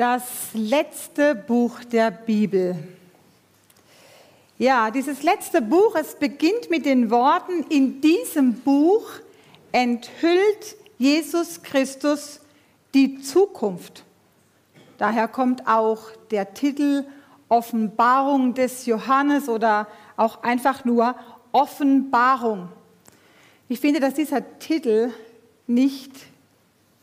das letzte Buch der Bibel. Ja, dieses letzte Buch, es beginnt mit den Worten, in diesem Buch enthüllt Jesus Christus die Zukunft. Daher kommt auch der Titel Offenbarung des Johannes oder auch einfach nur Offenbarung. Ich finde, dass dieser Titel nicht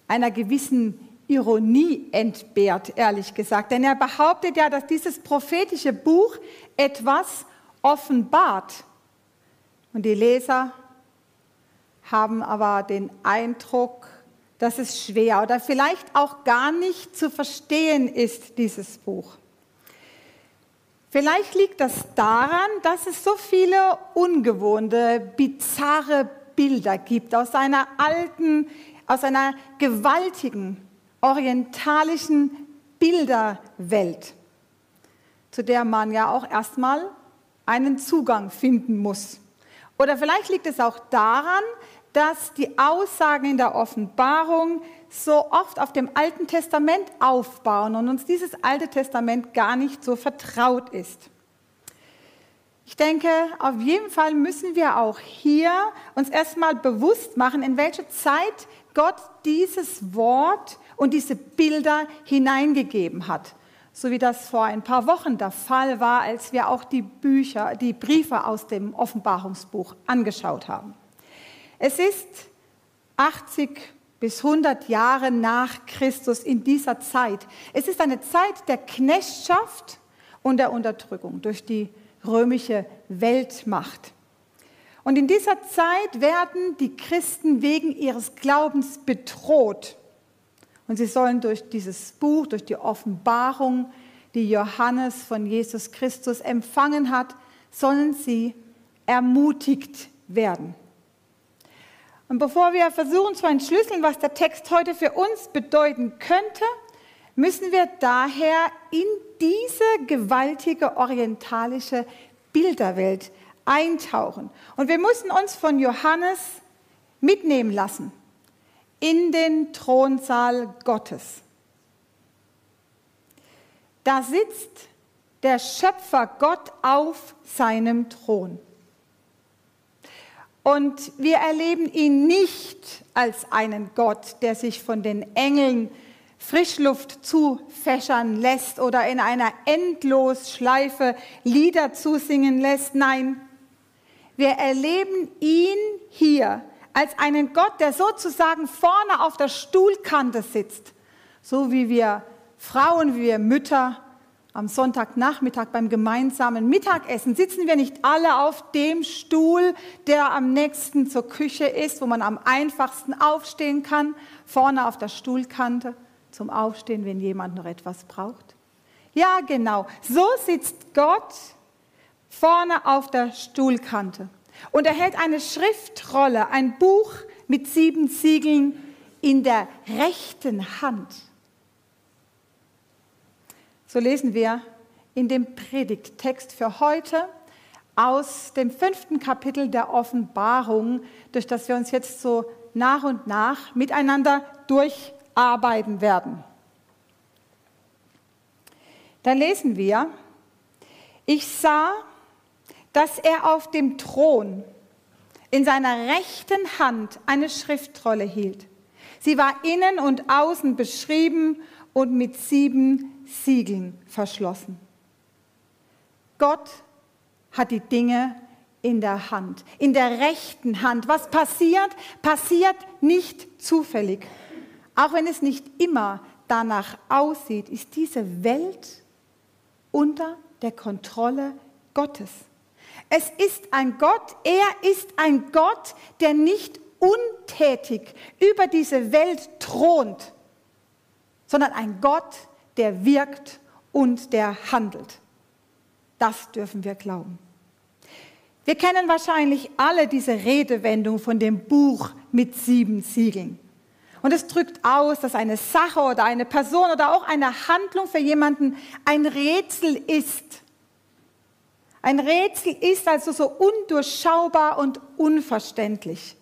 einer gewissen Ironie entbehrt, ehrlich gesagt. Denn er behauptet ja, dass dieses prophetische Buch etwas offenbart. Und die Leser haben aber den Eindruck, dass es schwer oder vielleicht auch gar nicht zu verstehen ist, dieses Buch. Vielleicht liegt das daran, dass es so viele ungewohnte, bizarre Bilder gibt aus einer alten, aus einer gewaltigen orientalischen Bilderwelt, zu der man ja auch erstmal einen Zugang finden muss. Oder vielleicht liegt es auch daran, dass die Aussagen in der Offenbarung so oft auf dem Alten Testament aufbauen und uns dieses Alte Testament gar nicht so vertraut ist. Ich denke, auf jeden Fall müssen wir auch hier uns erstmal bewusst machen, in welche Zeit Gott dieses Wort und diese Bilder hineingegeben hat. So wie das vor ein paar Wochen der Fall war, als wir auch die Bücher, die Briefe aus dem Offenbarungsbuch angeschaut haben. Es ist 80 bis 100 Jahre nach Christus in dieser Zeit. Es ist eine Zeit der Knechtschaft und der Unterdrückung durch die römische Weltmacht. Und in dieser Zeit werden die Christen wegen ihres Glaubens bedroht. Und sie sollen durch dieses Buch, durch die Offenbarung, die Johannes von Jesus Christus empfangen hat, sollen sie ermutigt werden. Und bevor wir versuchen zu entschlüsseln, was der Text heute für uns bedeuten könnte, müssen wir daher in diese gewaltige orientalische Bilderwelt eintauchen. Und wir müssen uns von Johannes mitnehmen lassen in den Thronsaal Gottes. Da sitzt der Schöpfer Gott auf seinem Thron. Und wir erleben ihn nicht als einen Gott, der sich von den Engeln Frischluft zufächern lässt oder in einer Endlosschleife Lieder zusingen lässt. Nein, wir erleben ihn hier als einen Gott, der sozusagen vorne auf der Stuhlkante sitzt, so wie wir Frauen, wie wir Mütter am Sonntagnachmittag beim gemeinsamen Mittagessen sitzen wir nicht alle auf dem Stuhl, der am nächsten zur Küche ist, wo man am einfachsten aufstehen kann, vorne auf der Stuhlkante zum Aufstehen, wenn jemand noch etwas braucht. Ja, genau, so sitzt Gott vorne auf der Stuhlkante. Und er hält eine Schriftrolle, ein Buch mit sieben Siegeln in der rechten Hand. So lesen wir in dem Predigttext für heute aus dem fünften Kapitel der Offenbarung, durch das wir uns jetzt so nach und nach miteinander durcharbeiten werden. Da lesen wir, ich sah dass er auf dem Thron in seiner rechten Hand eine Schriftrolle hielt. Sie war innen und außen beschrieben und mit sieben Siegeln verschlossen. Gott hat die Dinge in der Hand, in der rechten Hand. Was passiert, passiert nicht zufällig. Auch wenn es nicht immer danach aussieht, ist diese Welt unter der Kontrolle Gottes. Es ist ein Gott, er ist ein Gott, der nicht untätig über diese Welt thront, sondern ein Gott, der wirkt und der handelt. Das dürfen wir glauben. Wir kennen wahrscheinlich alle diese Redewendung von dem Buch mit sieben Siegeln. Und es drückt aus, dass eine Sache oder eine Person oder auch eine Handlung für jemanden ein Rätsel ist. Ein Rätsel ist also so undurchschaubar und unverständlich.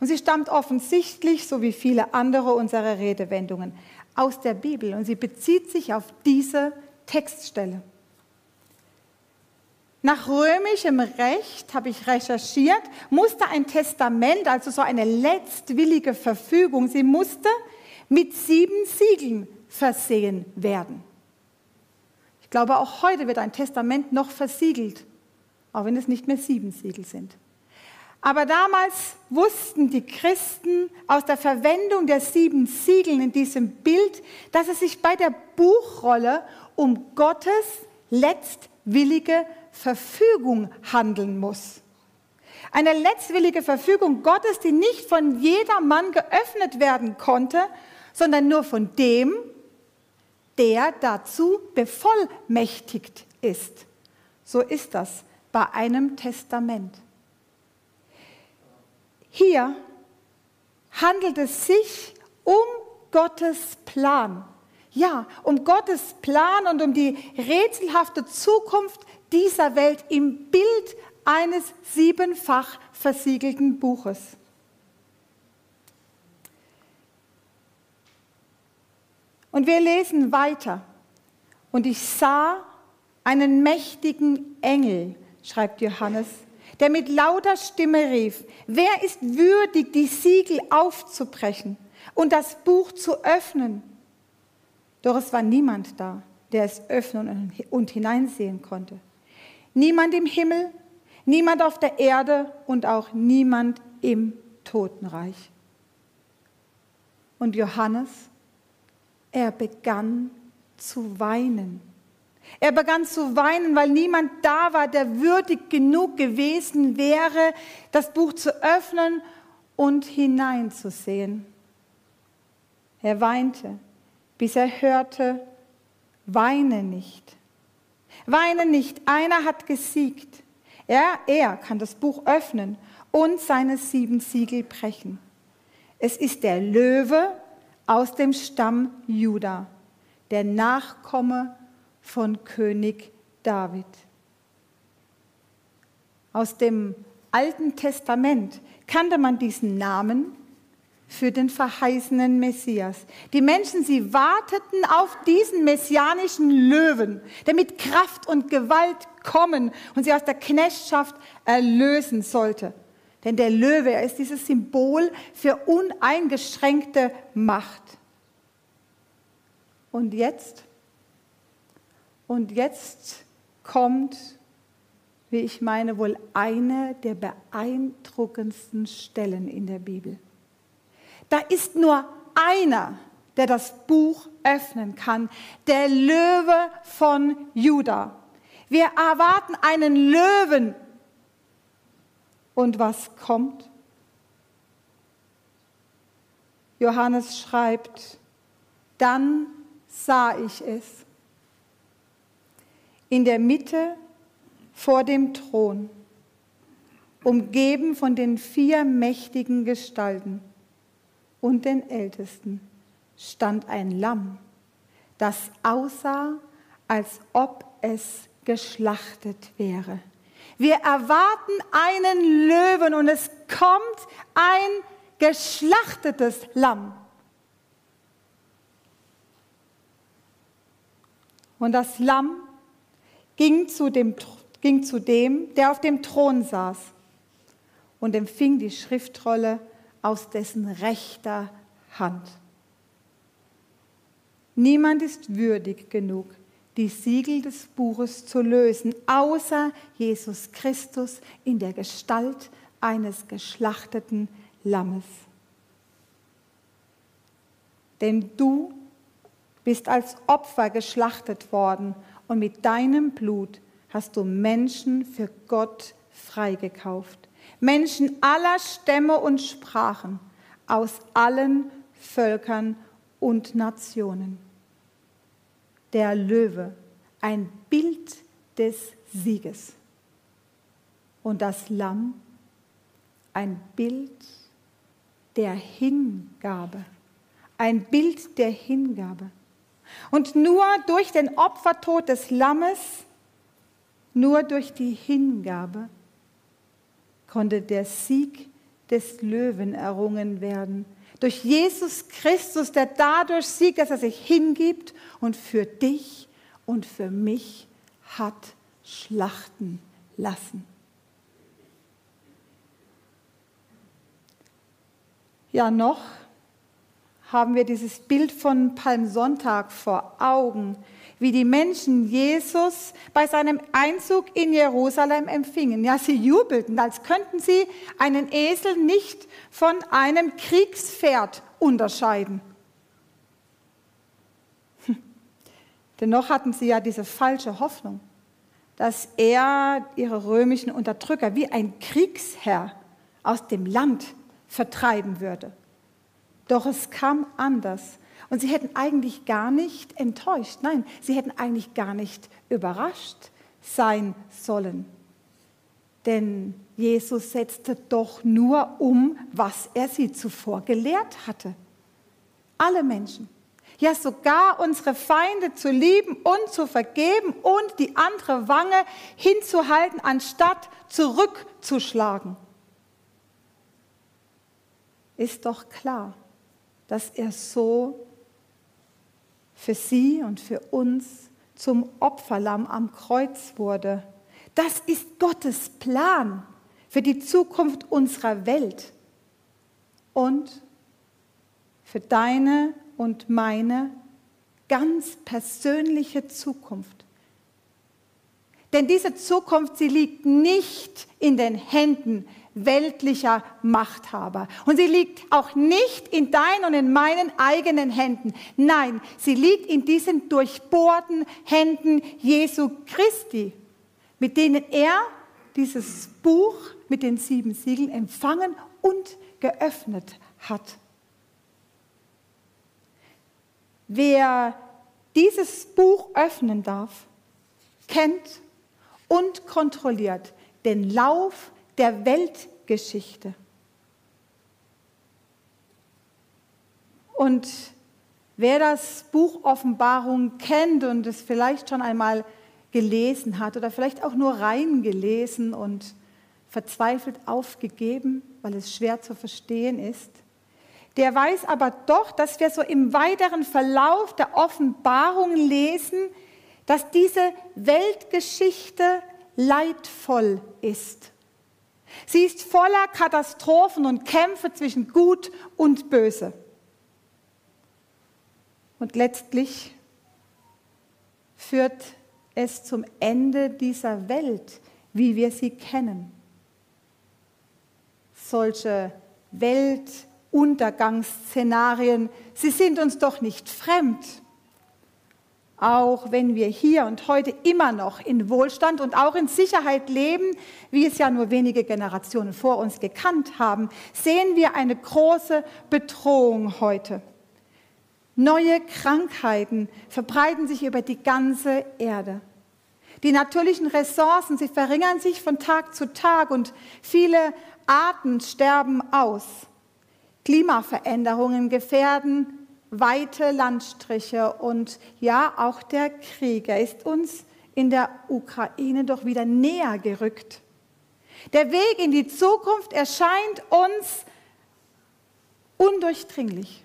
Und sie stammt offensichtlich, so wie viele andere unserer Redewendungen, aus der Bibel und sie bezieht sich auf diese Textstelle. Nach römischem Recht, habe ich recherchiert, musste ein Testament, also so eine letztwillige Verfügung, sie musste mit sieben Siegeln versehen werden. Glaube, auch heute wird ein Testament noch versiegelt, auch wenn es nicht mehr sieben Siegel sind. Aber damals wussten die Christen aus der Verwendung der sieben Siegeln in diesem Bild, dass es sich bei der Buchrolle um Gottes letztwillige Verfügung handeln muss. Eine letztwillige Verfügung Gottes, die nicht von jedermann geöffnet werden konnte, sondern nur von dem, der dazu bevollmächtigt ist. So ist das bei einem Testament. Hier handelt es sich um Gottes Plan. Ja, um Gottes Plan und um die rätselhafte Zukunft dieser Welt im Bild eines siebenfach versiegelten Buches. Und wir lesen weiter. Und ich sah einen mächtigen Engel, schreibt Johannes, der mit lauter Stimme rief, wer ist würdig, die Siegel aufzubrechen und das Buch zu öffnen? Doch es war niemand da, der es öffnen und hineinsehen konnte. Niemand im Himmel, niemand auf der Erde und auch niemand im Totenreich. Und Johannes, er begann zu weinen. Er begann zu weinen, weil niemand da war, der würdig genug gewesen wäre, das Buch zu öffnen und hineinzusehen. Er weinte, bis er hörte, weine nicht. Weine nicht, einer hat gesiegt. Er, er kann das Buch öffnen und seine sieben Siegel brechen. Es ist der Löwe aus dem Stamm Juda, der Nachkomme von König David. Aus dem Alten Testament kannte man diesen Namen für den verheißenen Messias. Die Menschen, sie warteten auf diesen messianischen Löwen, der mit Kraft und Gewalt kommen und sie aus der Knechtschaft erlösen sollte. Denn der Löwe, er ist dieses Symbol für uneingeschränkte Macht. Und jetzt, und jetzt kommt, wie ich meine, wohl eine der beeindruckendsten Stellen in der Bibel. Da ist nur einer, der das Buch öffnen kann, der Löwe von Juda. Wir erwarten einen Löwen. Und was kommt? Johannes schreibt, dann sah ich es. In der Mitte vor dem Thron, umgeben von den vier mächtigen Gestalten und den Ältesten stand ein Lamm, das aussah, als ob es geschlachtet wäre. Wir erwarten einen Löwen und es kommt ein geschlachtetes Lamm. Und das Lamm ging zu, dem, ging zu dem, der auf dem Thron saß und empfing die Schriftrolle aus dessen rechter Hand. Niemand ist würdig genug, die Siegel des Buches zu lösen, außer Jesus Christus in der Gestalt eines geschlachteten Lammes. Denn du bist als Opfer geschlachtet worden und mit deinem Blut hast du Menschen für Gott freigekauft. Menschen aller Stämme und Sprachen, aus allen Völkern und Nationen. Der Löwe, ein Bild des Sieges. Und das Lamm, ein Bild der Hingabe. Ein Bild der Hingabe. Und nur durch den Opfertod des Lammes, nur durch die Hingabe konnte der Sieg des Löwen errungen werden. Durch Jesus Christus, der dadurch siegt, dass er sich hingibt und für dich und für mich hat schlachten lassen. Ja, noch haben wir dieses Bild von Palmsonntag vor Augen, wie die Menschen Jesus bei seinem Einzug in Jerusalem empfingen. Ja, sie jubelten, als könnten sie einen Esel nicht von einem Kriegspferd unterscheiden. Hm. Dennoch hatten sie ja diese falsche Hoffnung, dass er ihre römischen Unterdrücker wie ein Kriegsherr aus dem Land vertreiben würde. Doch es kam anders. Und sie hätten eigentlich gar nicht enttäuscht, nein, sie hätten eigentlich gar nicht überrascht sein sollen. Denn Jesus setzte doch nur um, was er sie zuvor gelehrt hatte. Alle Menschen. Ja, sogar unsere Feinde zu lieben und zu vergeben und die andere Wange hinzuhalten, anstatt zurückzuschlagen. Ist doch klar, dass er so für sie und für uns zum Opferlamm am Kreuz wurde. Das ist Gottes Plan für die Zukunft unserer Welt und für deine und meine ganz persönliche Zukunft. Denn diese Zukunft, sie liegt nicht in den Händen weltlicher Machthaber. Und sie liegt auch nicht in deinen und in meinen eigenen Händen. Nein, sie liegt in diesen durchbohrten Händen Jesu Christi, mit denen er dieses Buch mit den sieben Siegeln empfangen und geöffnet hat. Wer dieses Buch öffnen darf, kennt und kontrolliert den Lauf der Weltgeschichte. Und wer das Buch Offenbarung kennt und es vielleicht schon einmal gelesen hat oder vielleicht auch nur reingelesen und verzweifelt aufgegeben, weil es schwer zu verstehen ist, der weiß aber doch, dass wir so im weiteren Verlauf der Offenbarung lesen, dass diese Weltgeschichte leidvoll ist. Sie ist voller Katastrophen und Kämpfe zwischen Gut und Böse. Und letztlich führt es zum Ende dieser Welt, wie wir sie kennen. Solche Weltuntergangsszenarien, sie sind uns doch nicht fremd auch wenn wir hier und heute immer noch in Wohlstand und auch in Sicherheit leben, wie es ja nur wenige Generationen vor uns gekannt haben, sehen wir eine große Bedrohung heute. Neue Krankheiten verbreiten sich über die ganze Erde. Die natürlichen Ressourcen, sie verringern sich von Tag zu Tag und viele Arten sterben aus. Klimaveränderungen gefährden weite Landstriche und ja, auch der Krieg. Er ist uns in der Ukraine doch wieder näher gerückt. Der Weg in die Zukunft erscheint uns undurchdringlich,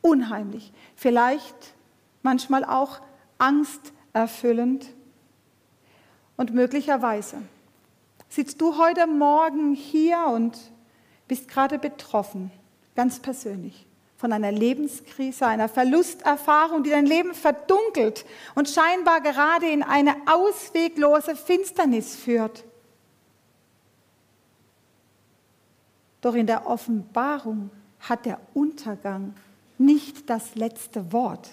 unheimlich, vielleicht manchmal auch angsterfüllend und möglicherweise sitzt du heute Morgen hier und bist gerade betroffen, ganz persönlich von einer Lebenskrise, einer Verlusterfahrung, die dein Leben verdunkelt und scheinbar gerade in eine ausweglose Finsternis führt. Doch in der Offenbarung hat der Untergang nicht das letzte Wort.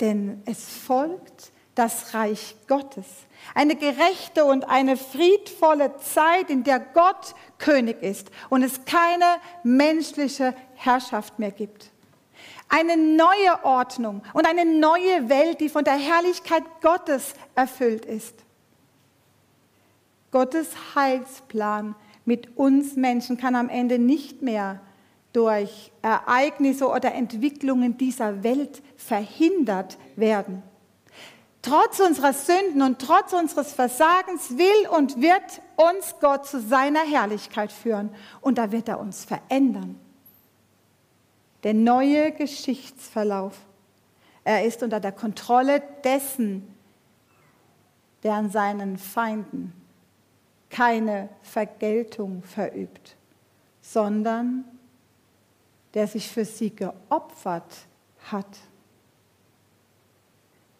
Denn es folgt das Reich Gottes. Eine gerechte und eine friedvolle Zeit, in der Gott König ist und es keine menschliche Herrschaft mehr gibt. Eine neue Ordnung und eine neue Welt, die von der Herrlichkeit Gottes erfüllt ist. Gottes Heilsplan mit uns Menschen kann am Ende nicht mehr durch Ereignisse oder Entwicklungen dieser Welt verhindert werden. Trotz unserer Sünden und trotz unseres Versagens will und wird uns Gott zu seiner Herrlichkeit führen. Und da wird er uns verändern. der neue Geschichtsverlauf. Er ist unter der Kontrolle dessen, der an seinen Feinden keine Vergeltung verübt, sondern der sich für sie geopfert hat.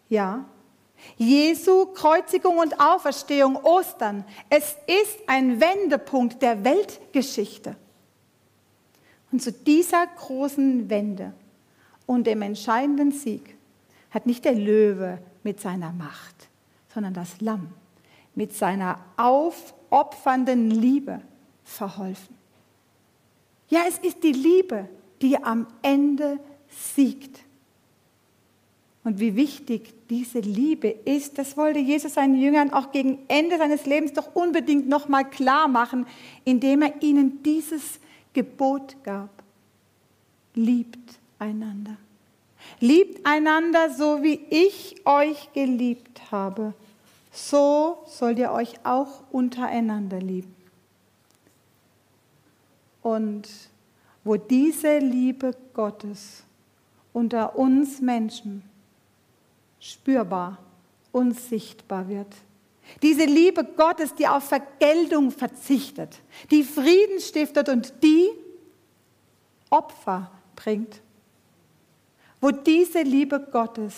Ja, Jesu Kreuzigung und Auferstehung, Ostern, es ist ein Wendepunkt der Weltgeschichte. Und zu dieser großen Wende und dem entscheidenden Sieg hat nicht der Löwe mit seiner Macht, sondern das Lamm mit seiner aufopfernden Liebe verholfen. Ja, es ist die Liebe, die am Ende siegt. Und wie wichtig diese Liebe ist, das wollte Jesus seinen Jüngern auch gegen Ende seines Lebens doch unbedingt nochmal klar machen, indem er ihnen dieses Gebot gab. Liebt einander. Liebt einander, so wie ich euch geliebt habe. So sollt ihr euch auch untereinander lieben. Und wo diese Liebe Gottes unter uns Menschen spürbar und sichtbar wird. Diese Liebe Gottes, die auf Vergeltung verzichtet, die Frieden stiftet und die Opfer bringt. Wo diese Liebe Gottes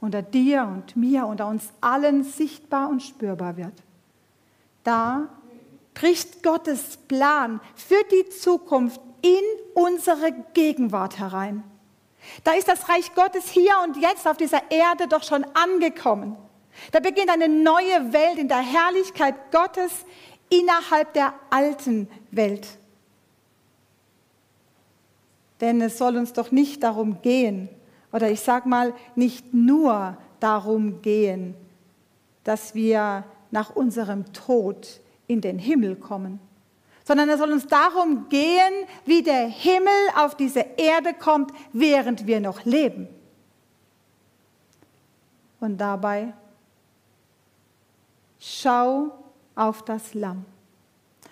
unter dir und mir, unter uns allen sichtbar und spürbar wird, da bricht Gottes Plan für die Zukunft in unsere Gegenwart herein. Da ist das Reich Gottes hier und jetzt auf dieser Erde doch schon angekommen. Da beginnt eine neue Welt in der Herrlichkeit Gottes innerhalb der alten Welt. Denn es soll uns doch nicht darum gehen, oder ich sage mal, nicht nur darum gehen, dass wir nach unserem Tod in den Himmel kommen, sondern es soll uns darum gehen, wie der Himmel auf diese Erde kommt, während wir noch leben. Und dabei schau auf das Lamm.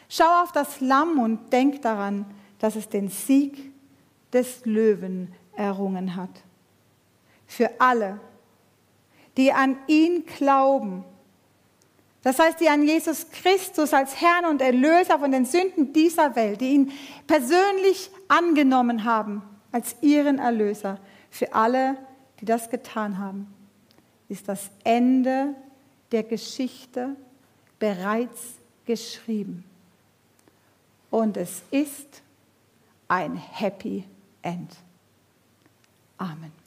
Schau auf das Lamm und denk daran, dass es den Sieg des Löwen errungen hat. Für alle, die an ihn glauben das heißt, die an Jesus Christus als Herrn und Erlöser von den Sünden dieser Welt, die ihn persönlich angenommen haben als ihren Erlöser, für alle, die das getan haben, ist das Ende der Geschichte bereits geschrieben. Und es ist ein Happy End. Amen.